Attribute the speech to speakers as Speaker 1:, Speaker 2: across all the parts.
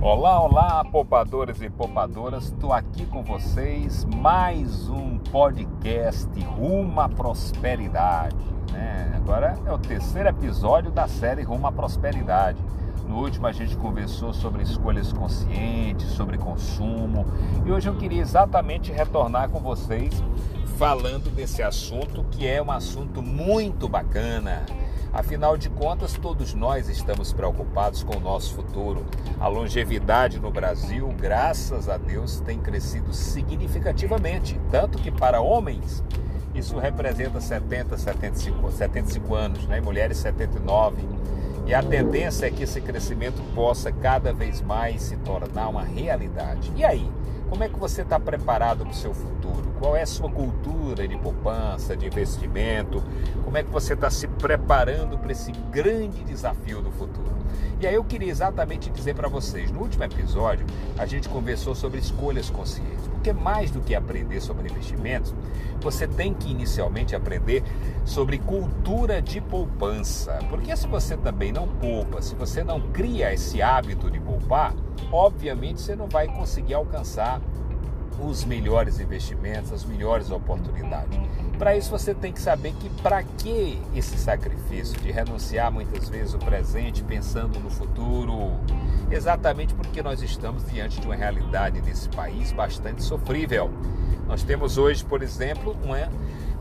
Speaker 1: Olá, olá, poupadores e poupadoras, estou aqui com vocês mais um podcast Rumo à Prosperidade. Né? Agora é o terceiro episódio da série Rumo à Prosperidade. No último a gente conversou sobre escolhas conscientes, sobre consumo e hoje eu queria exatamente retornar com vocês falando desse assunto que é um assunto muito bacana Afinal de contas, todos nós estamos preocupados com o nosso futuro. A longevidade no Brasil, graças a Deus, tem crescido significativamente, tanto que para homens isso representa 70, 75, 75 anos, né? mulheres 79. E a tendência é que esse crescimento possa cada vez mais se tornar uma realidade. E aí? Como é que você está preparado para o seu futuro? Qual é a sua cultura de poupança, de investimento? Como é que você está se preparando para esse grande desafio do futuro? E aí eu queria exatamente dizer para vocês, no último episódio a gente conversou sobre escolhas conscientes, porque mais do que aprender sobre investimentos, você tem que inicialmente aprender sobre cultura de poupança. Porque se você também não poupa, se você não cria esse hábito de poupar, obviamente você não vai conseguir alcançar os melhores investimentos, as melhores oportunidades. Para isso você tem que saber que para que esse sacrifício de renunciar muitas vezes o presente pensando no futuro, exatamente porque nós estamos diante de uma realidade desse país bastante sofrível. Nós temos hoje, por exemplo, uma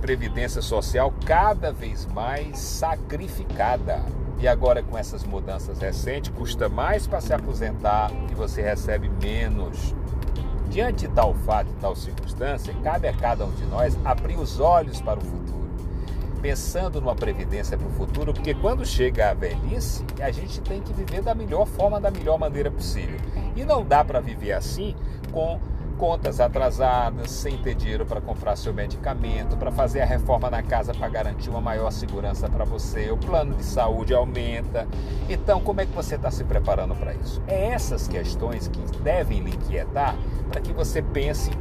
Speaker 1: previdência social cada vez mais sacrificada. E agora com essas mudanças recentes, custa mais para se aposentar e você recebe menos. Diante de tal fato e tal circunstância, cabe a cada um de nós abrir os olhos para o futuro, pensando numa previdência para o futuro, porque quando chega a velhice, a gente tem que viver da melhor forma, da melhor maneira possível. E não dá para viver assim com contas atrasadas, sem ter dinheiro para comprar seu medicamento, para fazer a reforma na casa para garantir uma maior segurança para você, o plano de saúde aumenta. Então, como é que você está se preparando para isso? É essas questões que devem lhe inquietar para que você pense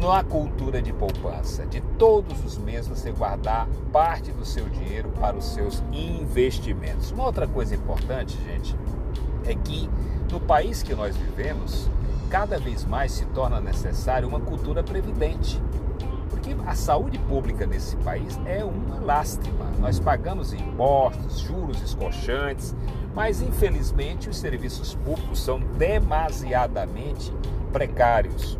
Speaker 1: na cultura de poupança, de todos os meses você guardar parte do seu dinheiro para os seus investimentos. Uma outra coisa importante, gente, é que no país que nós vivemos, cada vez mais se torna necessário uma cultura previdente. Porque a saúde pública nesse país é uma lástima. Nós pagamos impostos, juros escochantes, mas infelizmente os serviços públicos são demasiadamente precários.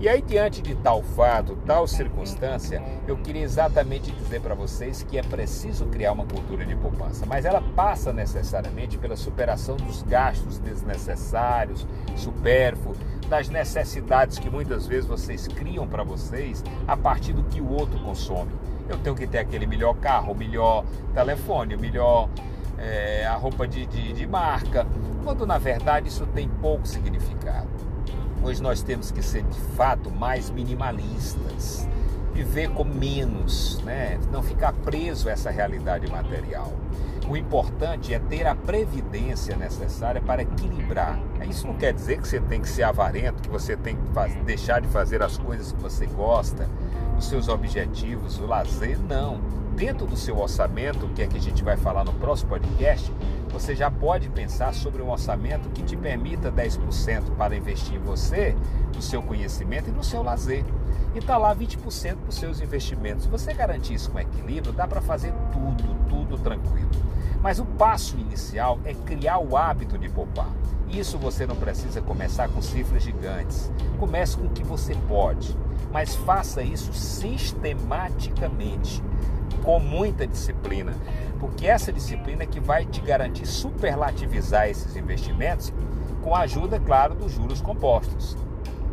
Speaker 1: E aí, diante de tal fato, tal circunstância, eu queria exatamente dizer para vocês que é preciso criar uma cultura de poupança, mas ela passa necessariamente pela superação dos gastos desnecessários, supérfluos, das necessidades que muitas vezes vocês criam para vocês a partir do que o outro consome. Eu tenho que ter aquele melhor carro, o melhor telefone, o melhor é, a roupa de, de, de marca, quando na verdade isso tem pouco significado. Hoje nós temos que ser de fato mais minimalistas, viver com menos, né? não ficar preso a essa realidade material. O importante é ter a previdência necessária para equilibrar. Isso não quer dizer que você tem que ser avarento, que você tem que fazer, deixar de fazer as coisas que você gosta, os seus objetivos, o lazer, não. Dentro do seu orçamento, que é que a gente vai falar no próximo podcast, você já pode pensar sobre um orçamento que te permita 10% para investir em você, no seu conhecimento e no seu lazer. E está lá 20% para os seus investimentos. Se você garantir isso com equilíbrio, dá para fazer tudo, tudo tranquilo. Mas o passo inicial é criar o hábito de poupar. Isso você não precisa começar com cifras gigantes. Comece com o que você pode, mas faça isso sistematicamente com muita disciplina, porque essa disciplina é que vai te garantir superlativizar esses investimentos com a ajuda, claro, dos juros compostos.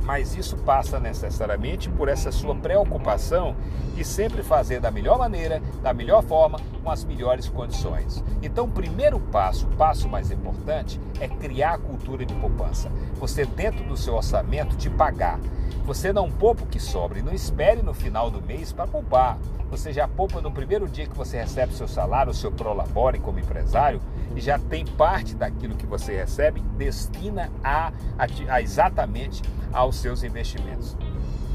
Speaker 1: Mas isso passa necessariamente por essa sua preocupação de sempre fazer da melhor maneira, da melhor forma, com as melhores condições. Então, o primeiro passo, o passo mais importante, é criar a cultura de poupança. Você, dentro do seu orçamento, te pagar. Você não poupa o que sobra e não espere no final do mês para poupar. Você já poupa no primeiro dia que você recebe seu salário, seu prolabore como empresário, e já tem parte daquilo que você recebe destina a, a, a exatamente aos seus investimentos.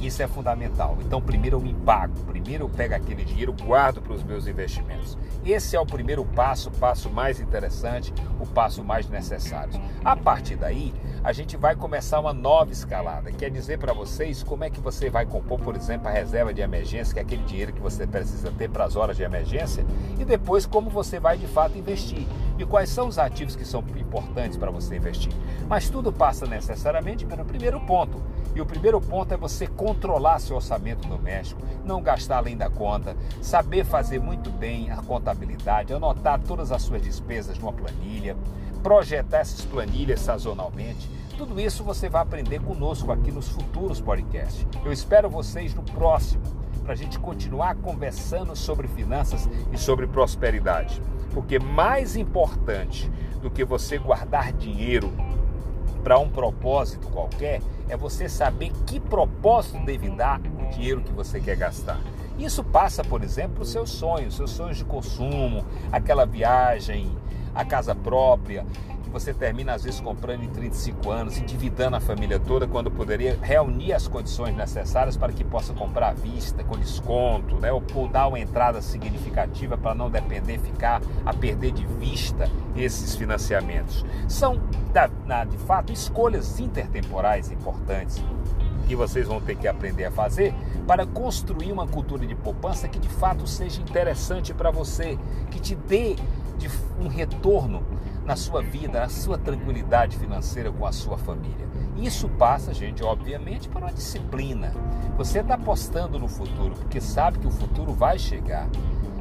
Speaker 1: Isso é fundamental. Então, primeiro eu me pago, primeiro eu pego aquele dinheiro, guardo para os meus investimentos. Esse é o primeiro passo, o passo mais interessante, o passo mais necessário. A partir daí, a gente vai começar uma nova escalada. Quer dizer para vocês como é que você vai compor, por exemplo, a reserva de emergência, que é aquele dinheiro que você precisa ter para as horas de emergência, e depois como você vai de fato investir e quais são os ativos que são importantes para você investir. Mas tudo passa necessariamente pelo primeiro ponto. E o primeiro ponto é você controlar seu orçamento doméstico, não gastar além da conta, saber fazer muito bem a contabilidade, anotar todas as suas despesas numa planilha, projetar essas planilhas sazonalmente. Tudo isso você vai aprender conosco aqui nos futuros podcasts. Eu espero vocês no próximo para a gente continuar conversando sobre finanças e sobre prosperidade. Porque mais importante do que você guardar dinheiro para um propósito qualquer é você saber que propósito deve dar o dinheiro que você quer gastar. Isso passa, por exemplo, os seus sonhos, seus sonhos de consumo, aquela viagem, a casa própria, você termina às vezes comprando em 35 anos, endividando a família toda, quando poderia reunir as condições necessárias para que possa comprar à vista, com desconto, né? ou, ou dar uma entrada significativa para não depender, ficar a perder de vista esses financiamentos. São, de fato, escolhas intertemporais importantes que vocês vão ter que aprender a fazer para construir uma cultura de poupança que de fato seja interessante para você, que te dê um retorno na sua vida, na sua tranquilidade financeira com a sua família. Isso passa, gente, obviamente, por uma disciplina. Você está apostando no futuro porque sabe que o futuro vai chegar,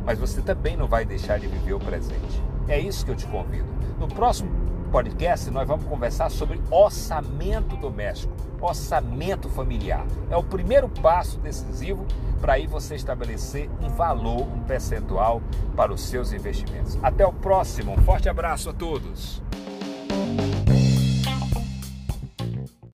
Speaker 1: mas você também não vai deixar de viver o presente. É isso que eu te convido. No próximo podcast nós vamos conversar sobre orçamento doméstico, orçamento familiar. É o primeiro passo decisivo para aí você estabelecer um valor, um percentual para os seus investimentos. Até o próximo, um forte abraço a todos.